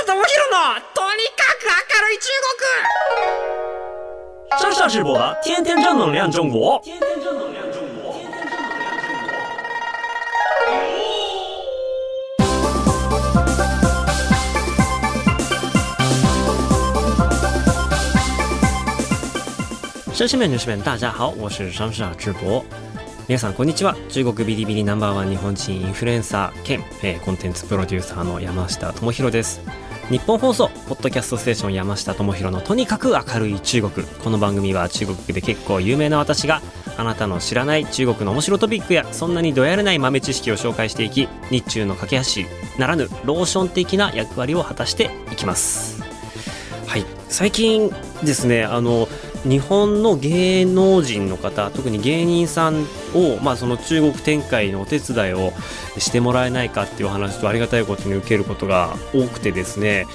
下智博のとにかく明るい中国。上下直播的天天正能量中国天天正能量中国天天正能量中国绅士们、女士们，大家好，我是上下直播。皆さんこんにちは。中国ビリビリナンバーワン日本人インフルエンサー兼、えー、コンテンツプロデューサーの山下智博です日本放送ポッドキャストステーション山下智博のとにかく明るい中国この番組は中国で結構有名な私があなたの知らない中国の面白トピックやそんなにどやれない豆知識を紹介していき日中の架け橋ならぬローション的な役割を果たしていきます。はい。最近ですねあの日本の芸能人の方特に芸人さんを、まあ、その中国展開のお手伝いをしてもらえないかっていう話とありがたいことに受けることが多くてですね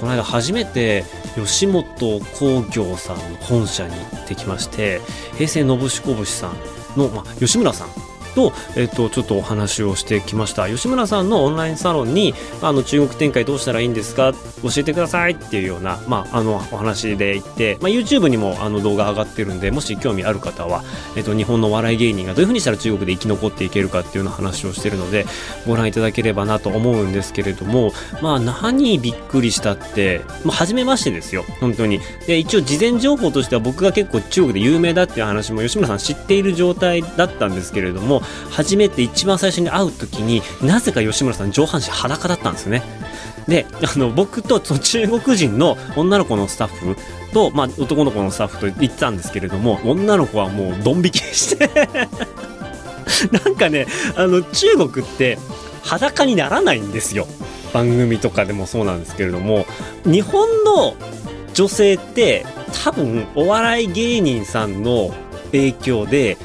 この間初めて吉本興業さんの本社に行ってきまして平成のぶしこぶしさんの、まあ、吉村さんと、えっと、ちょっとお話をしてきました。吉村さんのオンラインサロンにあの中国展開どうしたらいいんですか？教えてくださいっていうような、まあ、あのお話で言って、まあ、YouTube にもあの動画上がってるんでもし興味ある方は、えっと、日本の笑い芸人がどういうふうにしたら中国で生き残っていけるかっていうような話をしてるのでご覧いただければなと思うんですけれどもまあ何びっくりしたって、まあ、初めましてですよ。本当に。で一応事前情報としては僕が結構中国で有名だっていう話も吉村さん知っている状態だったんですけれども初めて一番最初に会う時になぜか吉村さん上半身裸だったんですよね。であの僕とその中国人の女の子のスタッフと、まあ、男の子のスタッフと行ってたんですけれども女の子はもうドン引きして。なんかねあの中国って裸にならないんですよ。番組とかでもそうなんですけれども。日本の女性って多分お笑い芸人さんの影響で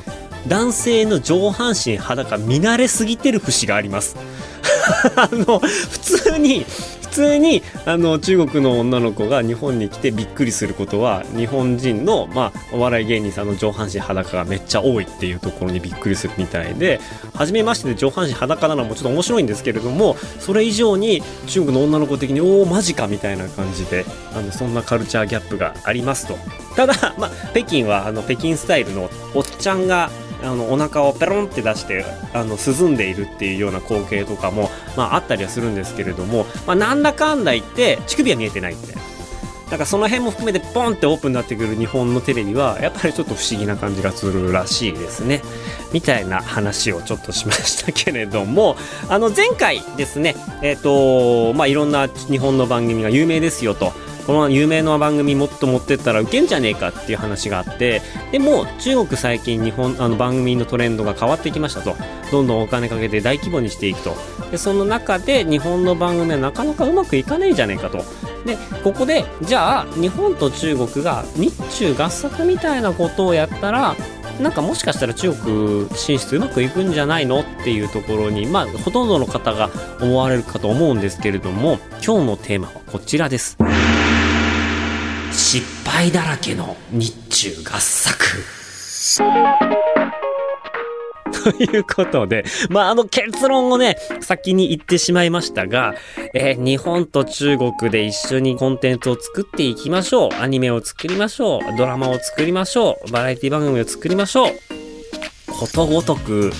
男性の上半身裸見慣れすぎてる節があります。あの普通に普通にあの中国の女の子が日本に来てびっくりすることは日本人の、まあ、お笑い芸人さんの上半身裸がめっちゃ多いっていうところにびっくりするみたいで初めましてで上半身裸なのもちょっと面白いんですけれどもそれ以上に中国の女の子的におおマジかみたいな感じであのそんなカルチャーギャップがありますと。ただ、まあ、北京はあの北京スタイルのおっちゃんがあのお腹をペロンって出してあの涼んでいるっていうような光景とかも、まあ、あったりはするんですけれども、まあ、なんだかんだ言って乳首は見えてないって。だからその辺も含めてポンってオープンになってくる日本のテレビはやっぱりちょっと不思議な感じがするらしいですね。みたいな話をちょっとしましたけれどもあの前回ですねえっ、ー、とまあいろんな日本の番組が有名ですよと。この有名な番組もっと持ってったらウケんじゃねえかっていう話があってでも中国最近日本あの番組のトレンドが変わってきましたと。どんどんお金かけて大規模にしていくと。でその中で日本の番組はなかなかうまくいかねえじゃねえかと。でここでじゃあ日本と中国が日中合作みたいなことをやったらなんかもしかしたら中国進出うまくいくんじゃないのっていうところに、まあ、ほとんどの方が思われるかと思うんですけれども、今日のテーマはこちらです。失敗だらけの日中合作。ということで、まあ、あの結論をね、先に言ってしまいましたが、えー、日本と中国で一緒にコンテンツを作っていきましょう。アニメを作りましょう。ドラマを作りましょう。バラエティ番組を作りましょう。ことごとく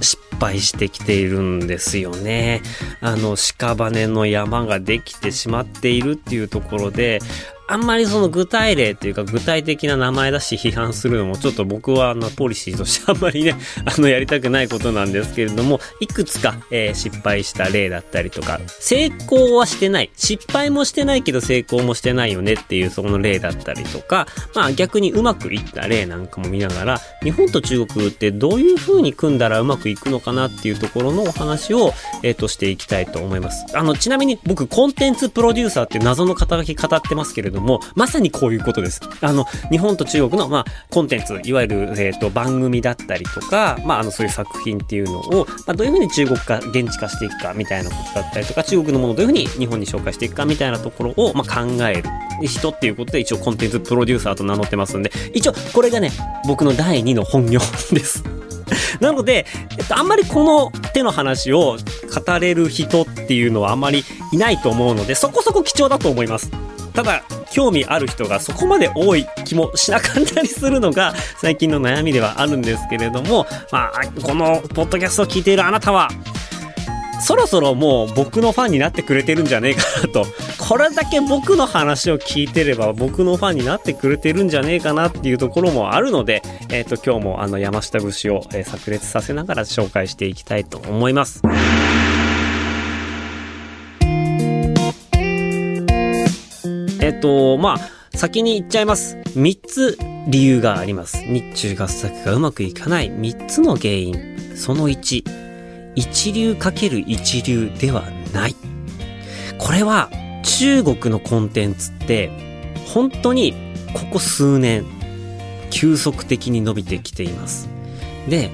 失敗してきているんですよね。あの、屍の山ができてしまっているっていうところで、あんまりその具体例っていうか具体的な名前出し批判するのもちょっと僕はあのポリシーとしてあんまりね、あのやりたくないことなんですけれども、いくつか、えー、失敗した例だったりとか、成功はしてない、失敗もしてないけど成功もしてないよねっていうその例だったりとか、まあ逆にうまくいった例なんかも見ながら、日本と中国ってどういう風に組んだらうまくいくのかなっていうところのお話を、えっ、ー、としていきたいと思います。あの、ちなみに僕コンテンツプロデューサーって謎の肩書き語ってますけれどもども、まさにこういうことです。あの、日本と中国の、まあ、コンテンツ、いわゆる、えっ、ー、と、番組だったりとか、まあ、あの、そういう作品っていうのを、まあ、どういうふうに中国化、現地化していくか、みたいなことだったりとか、中国のものをどういうふうに日本に紹介していくか、みたいなところを、まあ、考える人っていうことで、一応コンテンツプロデューサーと名乗ってますんで、一応、これがね、僕の第2の本業です。なので、えっと、あんまりこの手の話を語れる人っていうのはあんまりいないと思うので、そこそこ貴重だと思います。ただ、興味ある人がそこまで多い気もしなかったりするのが 最近の悩みではあるんですけれども、まあ、このポッドキャストを聞いているあなたは、そろそろもう僕のファンになってくれてるんじゃねえかなと。これだけ僕の話を聞いてれば僕のファンになってくれてるんじゃねえかなっていうところもあるので、えっ、ー、と今日もあの山下節を、えー、炸裂させながら紹介していきたいと思います。っ、と、まあ、先に言っちゃいます。3つ理由があります。日中合作がうまくいかない3つの原因。その1。一流かける一流ではない。これは中国のコンテンツって本当にここ数年急速的に伸びてきています。で、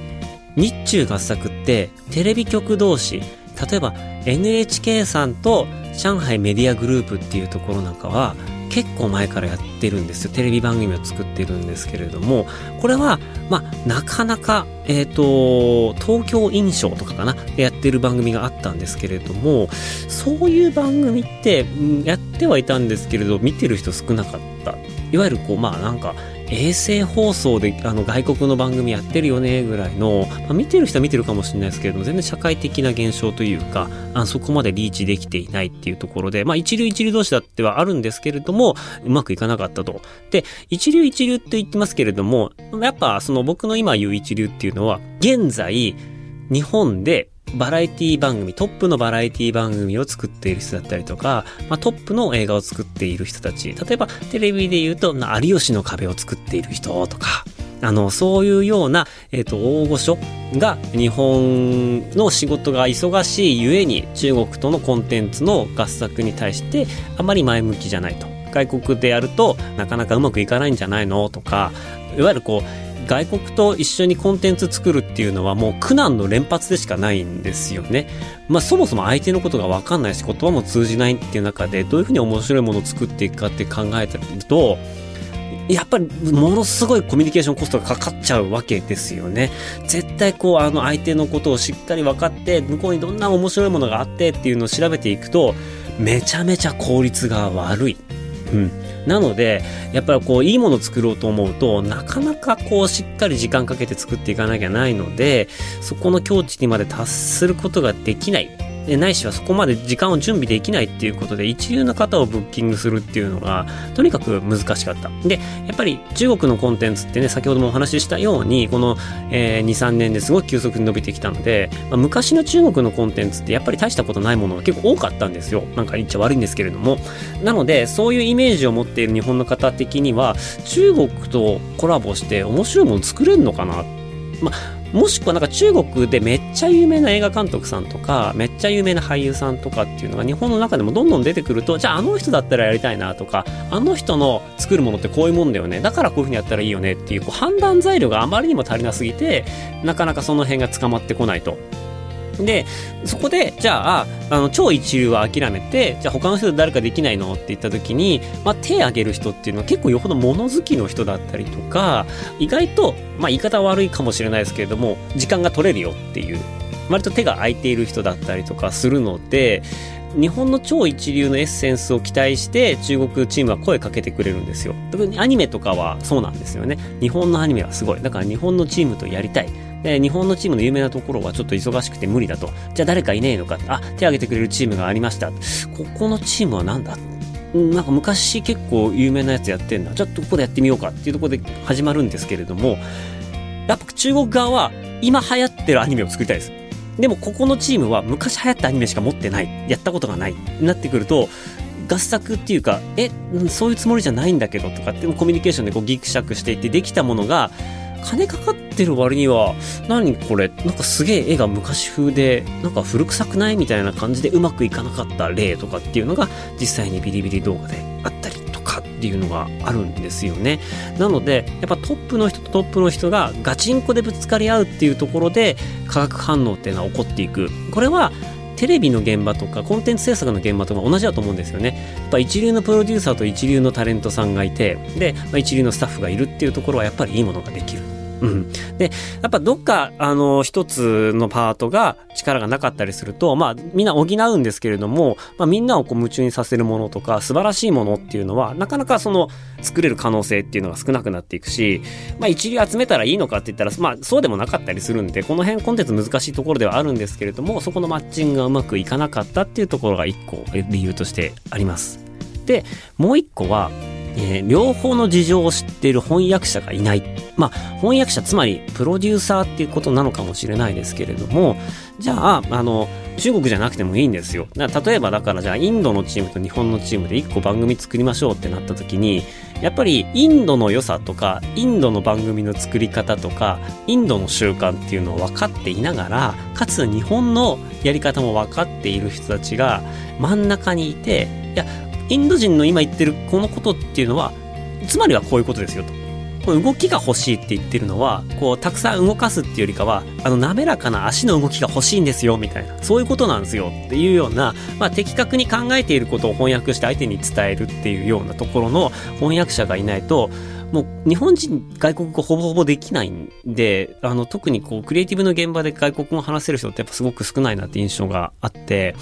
日中合作ってテレビ局同士、例えば NHK さんと上海メディアグループっていうところなんかは結構前からやってるんですよ。テレビ番組を作ってるんですけれども、これは、まあ、なかなか、えっ、ー、と、東京印象とかかな、やってる番組があったんですけれども、そういう番組って、やってはいたんですけれど、見てる人少なかった。いわゆるこう、まあなんか、衛星放送であの外国の番組やってるよねぐらいの、まあ、見てる人は見てるかもしれないですけれども全然社会的な現象というかあそこまでリーチできていないっていうところで、まあ、一流一流同士だってはあるんですけれどもうまくいかなかったと。で一流一流って言ってますけれどもやっぱその僕の今言う一流っていうのは現在日本でバラエティ番組、トップのバラエティ番組を作っている人だったりとか、まあ、トップの映画を作っている人たち、例えばテレビで言うと、有吉の壁を作っている人とか、あの、そういうような、えっ、ー、と、大御所が日本の仕事が忙しいゆえに中国とのコンテンツの合作に対してあまり前向きじゃないと。外国でやるとなかなかうまくいかないんじゃないのとか、いわゆるこう、外国と一緒にコンテンツ作るっていうのはもう苦難の連発でしかないんですよね。まあそもそも相手のことがわかんないし言葉も通じないっていう中でどういうふうに面白いものを作っていくかって考えてると、やっぱりものすごいコミュニケーションコストがかかっちゃうわけですよね。絶対こうあの相手のことをしっかり分かって向こうにどんな面白いものがあってっていうのを調べていくとめちゃめちゃ効率が悪い。うん。なので、やっぱりこう、いいものを作ろうと思うと、なかなかこう、しっかり時間かけて作っていかなきゃないので、そこの境地にまで達することができない。ないしはそこまで時間を準備できないっていうことで一流の方をブッキングするっていうのがとにかく難しかった。で、やっぱり中国のコンテンツってね、先ほどもお話ししたように、この、えー、2、3年ですごく急速に伸びてきたので、まあ、昔の中国のコンテンツってやっぱり大したことないものが結構多かったんですよ。なんか言っちゃ悪いんですけれども。なので、そういうイメージを持っている日本の方的には、中国とコラボして面白いもの作れるのかなまあもしくはなんか中国でめっちゃ有名な映画監督さんとか、めっちゃ有名な俳優さんとかっていうのが日本の中でもどんどん出てくると、じゃああの人だったらやりたいなとか、あの人の作るものってこういうもんだよね。だからこういうふうにやったらいいよねっていうこう判断材料があまりにも足りなすぎて、なかなかその辺が捕まってこないと。で、そこで、じゃあ、あの、超一流は諦めて、じゃあ他の人誰かできないの？って言った時に、まあ、手挙げる人っていうのは結構よほど物好きの人だったりとか、意外と、まあ、言い方悪いかもしれないですけれども、時間が取れるよっていう、割と手が空いている人だったりとかするので、日本の超一流のエッセンスを期待して中国チームは声かけてくれるんですよ。特にアニメとかはそうなんですよね。日本のアニメはすごい。だから日本のチームとやりたい。で、日本のチームの有名なところはちょっと忙しくて無理だと。じゃあ誰かいねえのか。あ、手挙げてくれるチームがありました。ここのチームは何だ？なんか昔結構有名なやつやってんだ。じゃあここでやってみようかっていうところで始まるんですけれども、やっぱ中国側は今流行ってるアニメを作りたいです。でもここのチームは昔流行ったアニメしか持ってない。やったことがない。なってくると、合作っていうか、え、そういうつもりじゃないんだけどとかってコミュニケーションでこうギクシャクしていってできたものが、金かかってる割には、何これ、なんかすげえ絵が昔風で、なんか古臭くないみたいな感じでうまくいかなかった例とかっていうのが実際にビリビリ動画であったりとかっていうのがあるんですよね。なので、やっぱトップの人とトップの人がガチンコでぶつかり合うっていうところで化学反応っていうのは起こっていく。これはテレビの現場とかコンテンツ制作の現場とか同じだと思うんですよね。やっぱ一流のプロデューサーと一流のタレントさんがいて、で、まあ、一流のスタッフがいるっていうところはやっぱりいいものができる。うん。で、やっぱどっか、あの、一つのパートが力がなかったりすると、まあ、みんな補うんですけれども、まあ、みんなをこう夢中にさせるものとか、素晴らしいものっていうのは、なかなかその、作れる可能性っていうのが少なくなっていくし、まあ、一流集めたらいいのかって言ったら、まあ、そうでもなかったりするんで、この辺コンテンツ難しいところではあるんですけれども、そこのマッチングがうまくいかなかったっていうところが一個理由としてあります。で、もう一個は、えー、両方の事情を知っている翻訳者がいない。まあ、翻訳者、つまりプロデューサーっていうことなのかもしれないですけれども、じゃあ、あの、中国じゃなくてもいいんですよ。例えばだからじゃあインドのチームと日本のチームで1個番組作りましょうってなった時に、やっぱりインドの良さとか、インドの番組の作り方とか、インドの習慣っていうのを分かっていながら、かつ日本のやり方も分かっている人たちが真ん中にいて、いや、インド人の今言ってるこのことっていうのは、つまりはこういうことですよと。この動きが欲しいって言ってるのは、こう、たくさん動かすっていうよりかは、あの、滑らかな足の動きが欲しいんですよ、みたいな。そういうことなんですよっていうような、まあ、的確に考えていることを翻訳して相手に伝えるっていうようなところの翻訳者がいないと、もう日本人外国語ほぼほぼできないんで、あの特にこうクリエイティブの現場で外国語を話せる人ってやっぱすごく少ないなって印象があって、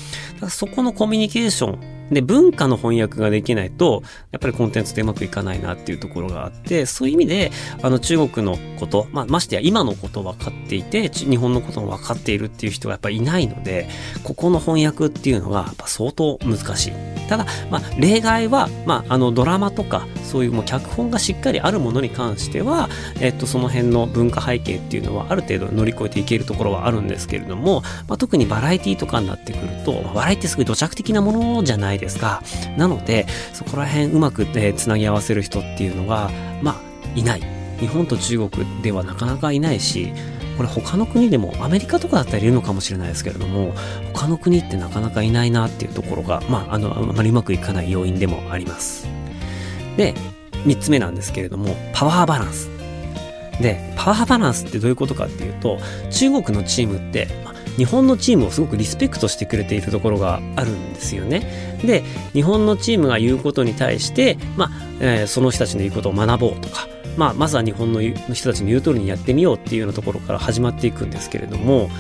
そこのコミュニケーションで、文化の翻訳ができないと、やっぱりコンテンツでうまくいかないなっていうところがあって、そういう意味で、あの中国のこと、まあ、ましてや今のことを分かっていて、日本のことも分かっているっていう人がやっぱりいないので、ここの翻訳っていうのがやっぱ相当難しい。ただ、まあ、例外は、まあ、あのドラマとか、そういうもう脚本がしっかりあるものに関しては、えっと、その辺の文化背景っていうのはある程度乗り越えていけるところはあるんですけれども、まあ、特にバラエティとかになってくると、バラエティすごい土着的なものじゃないですか。なので、そこら辺うまく、ね、つなぎ合わせる人っていうのが、まあ、いない。日本と中国ではなかなかいないし、これ他の国でもアメリカとかだったらいるのかもしれないですけれども他の国ってなかなかいないなっていうところがまああのあまりうまくいかない要因でもありますで3つ目なんですけれどもパワーバランスでパワーバランスってどういうことかっていうと中国のチームってま日本のチームをすごくリスペクトしてくれているところがあるんですよね。で、日本のチームが言うことに対して、まあ、えー、その人たちの言うことを学ぼうとか、まあ、まずは日本の人たちの言う通りにやってみようっていうようなところから始まっていくんですけれども、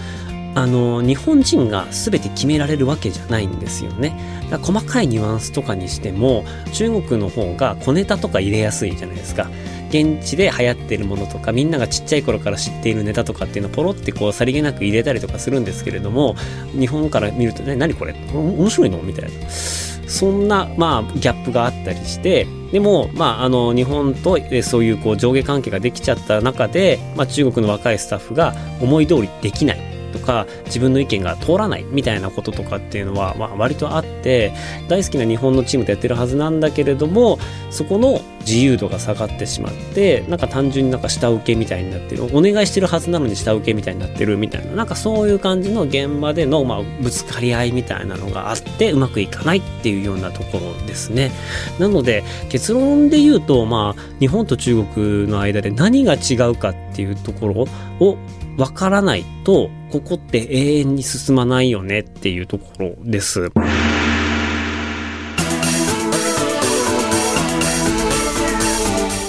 あの、日本人が全て決められるわけじゃないんですよね。だ細かいニュアンスとかにしても、中国の方が小ネタとか入れやすいじゃないですか。現地で流行ってるものとかみんながちっちゃい頃から知っているネタとかっていうのをポロってこうさりげなく入れたりとかするんですけれども日本から見るとね何これ？面白いの？みたいなそんなまあギャップがあったりしてでもまああの日本とそういうこう上下関係ができちゃった中で、まあ、中国の若いスタッフが思い通りできないとか自分の意見が通らないみたいなこととかっていうのは、まあ、割とあって大好きな日本のチームでやってるはずなんだけれどもそこの自由度が下がってしまってなんか単純になんか下請けみたいになってる。お願いしてるはずなのに下請けみたいになってるみたいな。なんかそういう感じの現場での、まあ、ぶつかり合いみたいなのがあってうまくいかないっていうようなところですね。なので結論で言うとまあ日本と中国の間で何が違うかっていうところをわからないとここって永遠に進まないよねっていうところです。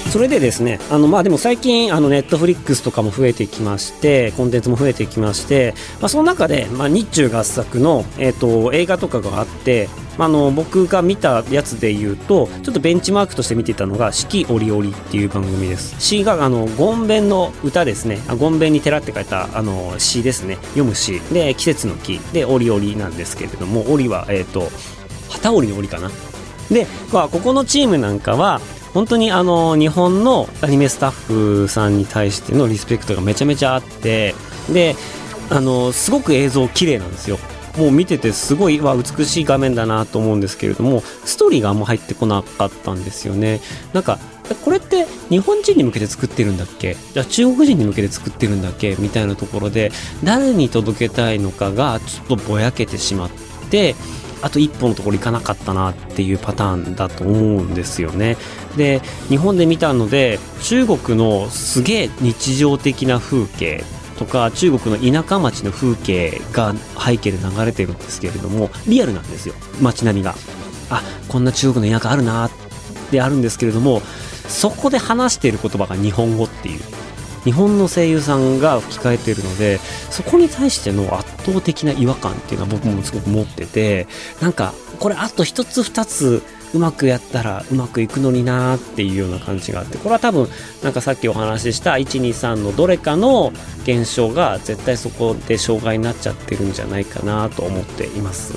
それでですね、あの、まあ、でも最近、あの、ネットフリックスとかも増えてきまして、コンテンツも増えてきまして、まあ、その中で、まあ、日中合作の、えっ、ー、と、映画とかがあって、あの僕が見たやつで言うとちょっとベンチマークとして見てたのが「四季折々」っていう番組です。詩があのゴンベンの歌ですね。ゴンベンに寺って書いたあの詩ですね。読む詩。で季節の木で折々なんですけれども折はえっ、ー、と旗織の折かな。でここのチームなんかは本当にあの日本のアニメスタッフさんに対してのリスペクトがめちゃめちゃあってであのすごく映像綺麗なんですよ。もう見ててすごいわ美しい画面だなと思うんですけれどもストーリーがあんま入ってこなかったんですよね。なんかこれって日本人に向けて作ってるんだっけ？じゃあ中国人に向けて作ってるんだっけ？みたいなところで誰に届けたいのかがちょっとぼやけてしまってあと一歩のところ行かなかったなっていうパターンだと思うんですよね。で、日本で見たので、中国のすげえ日常的な風景とか中国の田舎町の風景が背景で流れてるんですけれどもリアルなんですよ。街並みが。あこんな中国の田舎あるなってあるんですけれどもそこで話している言葉が日本語っていう。日本の声優さんが吹き替えてるのでそこに対しての圧倒的な違和感っていうのは僕もすごく持っててなんかこれあと一つ二つうまくやったらうまくいくのになーっていうような感じがあってこれは多分なんかさっきお話しした123のどれかの現象が絶対そこで障害になっちゃってるんじゃないかなと思っています。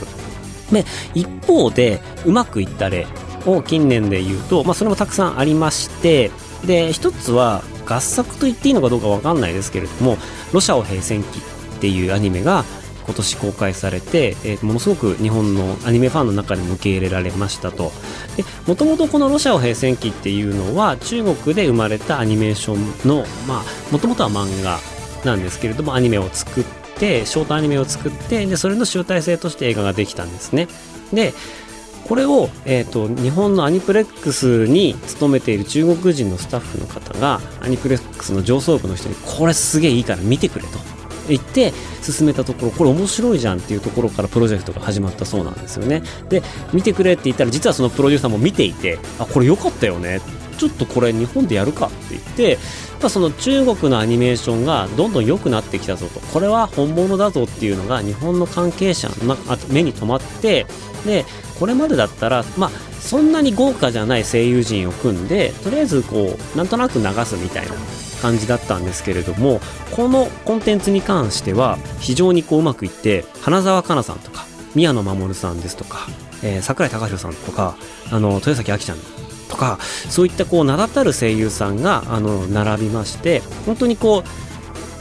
で一方でうまくいった例を近年で言うと、まあ、それもたくさんありましてで一つは合作と言っていいのかどうか分かんないですけれども「ロシアを平戦記」っていうアニメが今年公開されて、えー、ものすごく日本のアニメファンの中でも受け入れられましたと。もともとこの「ロシアを平戦記」っていうのは中国で生まれたアニメーションのまあもともとは漫画なんですけれどもアニメを作ってショートアニメを作ってでそれの集大成として映画ができたんですね。でこれを、えーと、日本のアニプレックスに勤めている中国人のスタッフの方がアニプレックスの上層部の人にこれすげえいいから見てくれと。言って進めたところこれ面白いじゃんっていうところからプロジェクトが始まったそうなんですよね。で見てくれって言ったら実はそのプロデューサーも見ていてあこれ良かったよね。ちょっとこれ日本でやるかって言ってまその中国のアニメーションがどんどん良くなってきたぞと。これは本物だぞっていうのが日本の関係者の目に留まってでこれまでだったらまあそんなに豪華じゃない声優陣を組んでとりあえずこうなんとなく流すみたいな感じだったんですけれどもこのコンテンツに関しては非常にこううまくいって花澤香菜さんとか宮野真守さんですとか、えー、桜井貴弘さんとかあの豊崎亜紀ちゃんとかそういったこう名だたる声優さんがあの並びまして本当にこう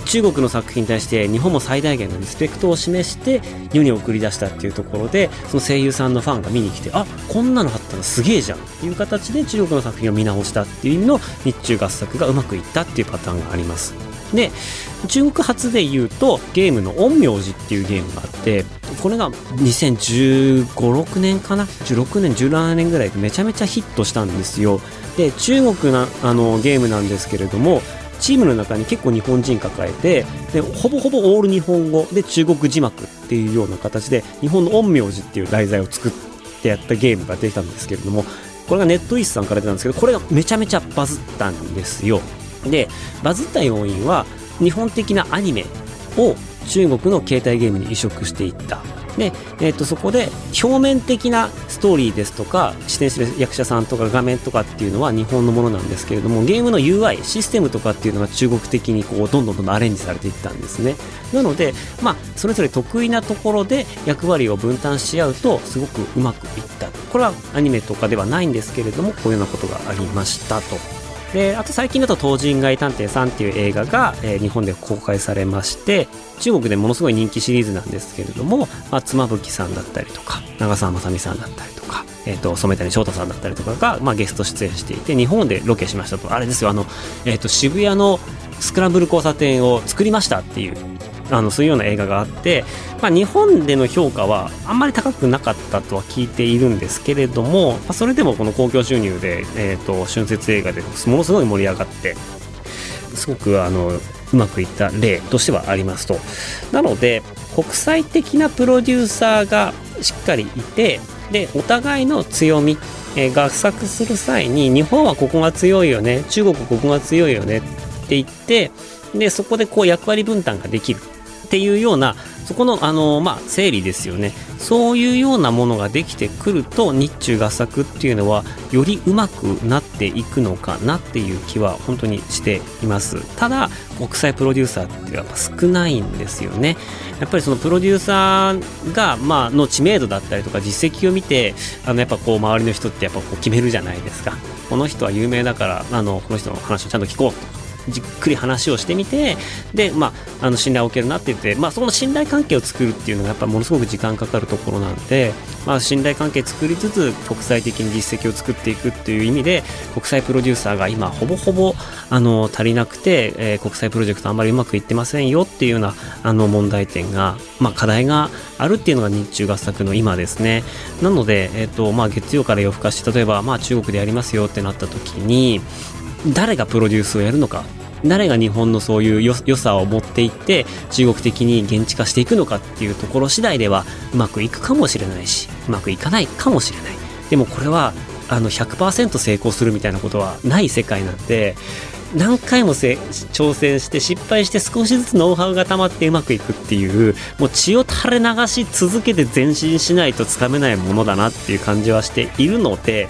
中国の作品に対して日本も最大限のリスペクトを示して世に送り出したっていうところでその声優さんのファンが見に来てあこんなのあったらすげえじゃんっていう形で中国の作品を見直したっていう意味の日中合作がうまくいったっていうパターンがありますで中国発で言うとゲームの「陰陽師」っていうゲームがあってこれが2015、6年かな ?16 年、17年ぐらいでめちゃめちゃヒットしたんですよ。で、中国なあのゲームなんですけれども、チームの中に結構日本人抱えてでほぼほぼオール日本語で中国字幕っていうような形で日本の陰陽師っていう題材を作ってやったゲームが出たんですけれどもこれがネットイースさんから出たんですけどこれがめちゃめちゃバズったんですよ。でバズった要因は日本的なアニメを中国の携帯ゲームに移植していった。で、えー、とそこで表面的なストーリーですとか出演する役者さんとか画面とかっていうのは日本のものなんですけれどもゲームの UI システムとかっていうのが中国的にこうどんどんどんどんアレンジされていったんですね。なのでまあそれぞれ得意なところで役割を分担し合うとすごくうまくいった。これはアニメとかではないんですけれどもこういうようなことがありましたと。であと最近だと「東人街探偵さん」っていう映画が、えー、日本で公開されまして中国でものすごい人気シリーズなんですけれども、まあ、妻夫木さんだったりとか長澤まさみさんだったりとか、えーと、染谷翔太さんだったりとかが、まあ、ゲスト出演していて日本でロケしましたと。あれですよあの、えーと渋谷のスクランブル交差点を作りましたっていうあのそういうような映画があって、まあ、日本での評価はあんまり高くなかったとは聞いているんですけれども、まあ、それでもこの興行収入で、えーと、春節映画でものすごい盛り上がってすごくあのうまくいった例としてはありますと。なので国際的なプロデューサーがしっかりいてでお互いの強みえ合作する際に日本はここが強いよね中国ここが強いよねって言ってでそこでこう役割分担ができる。っていうようなそこのあの、まあ、整理ですよね。そういうようなものができてくると日中合作っていうのはよりうまくなっていくのかなっていう気は本当にしています。ただ国際プロデューサーってやっぱ少ないんですよね。やっぱりそのプロデューサーが、まあの知名度だったりとか実績を見てあのやっぱこう周りの人ってやっぱこう決めるじゃないですか。この人は有名だからあのこの人の話をちゃんと聞こうと。じっくり話をしてみてで、まあ、あの信頼を受けるなって言って、まあ、その信頼関係を作るっていうのがやっぱものすごく時間かかるところなんで、まあ、信頼関係作りつつ国際的に実績を作っていくっていう意味で国際プロデューサーが今ほぼほぼあの足りなくて、えー、国際プロジェクトあんまりうまくいってませんよっていうようなあの問題点が、まあ、課題があるっていうのが日中合作の今ですね。なので、えーとまあ、月曜から夜更かし例えば、まあ、中国でやりますよってなった時に誰がプロデュースをやるのか誰が日本のそういう良さを持っていって中国的に現地化していくのかっていうところ次第ではうまくいくかもしれないしうまくいかないかもしれない。でもこれはあの100%成功するみたいなことはない世界なんで何回も挑戦して失敗して少しずつノウハウが溜まってうまくいくっていうもう血を垂れ流し続けて前進しないとつかめないものだなっていう感じはしているので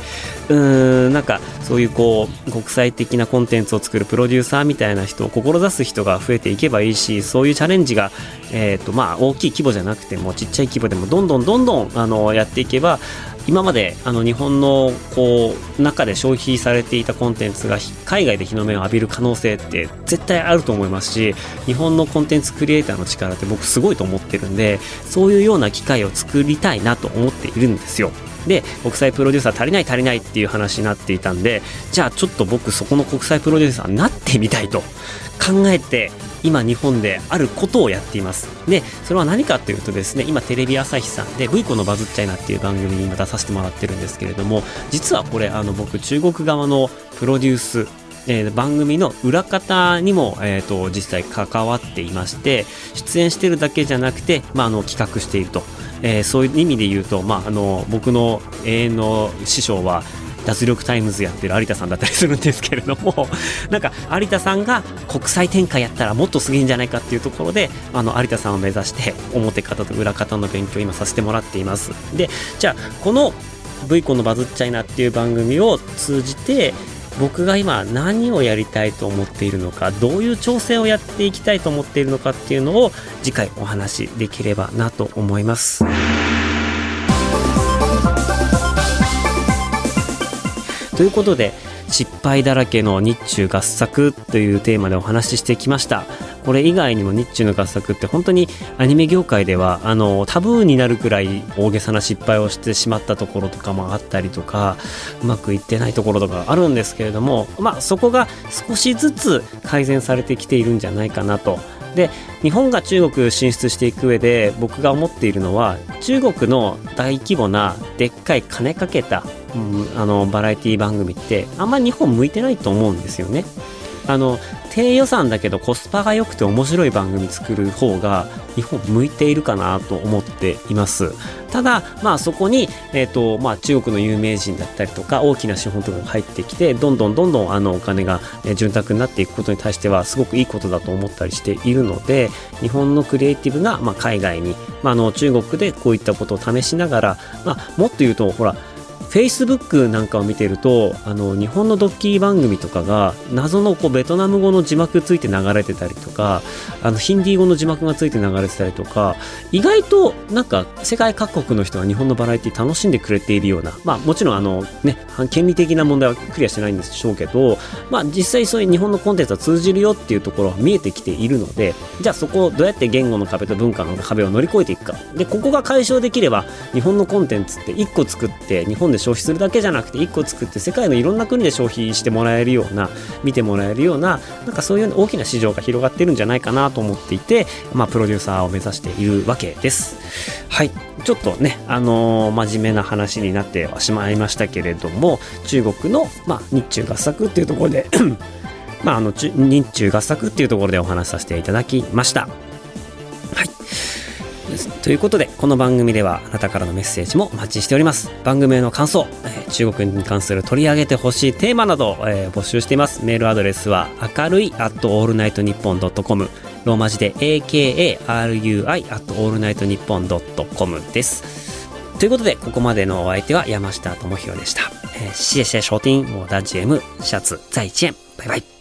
うーんなんかそういうこう国際的なコンテンツを作るプロデューサーみたいな人を志す人が増えていけばいいしそういうチャレンジが、えーとまあ、大きい規模じゃなくてもちっちゃい規模でもどんどんどんどんあのやっていけば今まであの日本のこう中で消費されていたコンテンツが海外で日の目を浴びる可能性って絶対あると思いますし日本のコンテンツクリエイターの力って僕すごいと思ってるんでそういうような機会を作りたいなと思っているんですよ。で国際プロデューサー足りない足りないっていう話になっていたんでじゃあちょっと僕そこの国際プロデューサーになってみたいと考えて今日本であることをやっています。でそれは何かというとですね今テレビ朝日さんで「ブイコのバズっちゃいな」っていう番組に今出させてもらってるんですけれども実はこれあの僕中国側のプロデュースえー、番組の裏方にも、えーと、実際関わっていまして出演してるだけじゃなくて、まあ、あの企画していると、えー、そういう意味で言うと、まあ、あの僕の永遠の師匠は脱力タイムズやってる有田さんだったりするんですけれども なんか有田さんが国際展開やったらもっとすげえんじゃないかっていうところであの有田さんを目指して表方と裏方の勉強を今させてもらっています。でじゃあこの V コンのバズっちゃいなっていう番組を通じて僕が今何をやりたいと思っているのかどういう挑戦をやっていきたいと思っているのかっていうのを次回お話しできればなと思います。ということで失敗だらけの日中合作というテーマでお話ししてきました。これ以外にも日中の合作って本当にアニメ業界ではあのタブーになるくらい大げさな失敗をしてしまったところとかもあったりとかうまくいってないところとかあるんですけれどもまあそこが少しずつ改善されてきているんじゃないかなと。で日本が中国進出していく上で僕が思っているのは中国の大規模なでっかい金かけた、あのバラエティ番組ってあんまり日本向いてないと思うんですよね。あの低予算だけどコスパが良くて面白い番組作る方が日本向いているかなと思っていますただまあそこに、えーとまあ、中国の有名人だったりとか大きな資本とかが入ってきてどんどんどんどんあのお金が潤沢になっていくことに対してはすごくいいことだと思ったりしているので日本のクリエイティブが、まあ、海外に、まあ、あの中国でこういったことを試しながら、まあ、もっと言うとほら Facebook なんかを見てるとあの日本のドッキリ番組とかが謎のこうベトナム語の字幕ついて流れてたりとかあのヒンディー語の字幕がついて流れてたりとか意外となんか世界各国の人が日本のバラエティ楽しんでくれているようなまあもちろんあのね権利的な問題はクリアしてないんでしょうけどまあ実際そういう日本のコンテンツは通じるよっていうところは見えてきているのでじゃあそこをどうやって言語の壁と文化の壁を乗り越えていくか。でここが解消できれば日本のコンテンツって1個作って日本で消費するだけじゃなくて1個作って世界のいろんな国で消費してもらえるような見てもらえるようななんかそういう大きな市場が広がってるんじゃないかなと思っていて、まあ、プロデューサーを目指しているわけです。はいちょっとね、あのー、真面目な話になってはしまいましたけれども中国の、まあ、日中合作っていうところで まあ、あの日中合作っていうところでお話しさせていただきました。はいということでこの番組ではあなたからのメッセージもお待ちしております。番組への感想、えー、中国に関する取り上げてほしいテーマなど、えー、募集しています。メールアドレスは明るい at allnightnippon.com ローマ字で AKARUI at allnightnippon.com です。ということでここまでのお相手は山下智博でした、えー、謝謝收听我的节目下次再见拜拜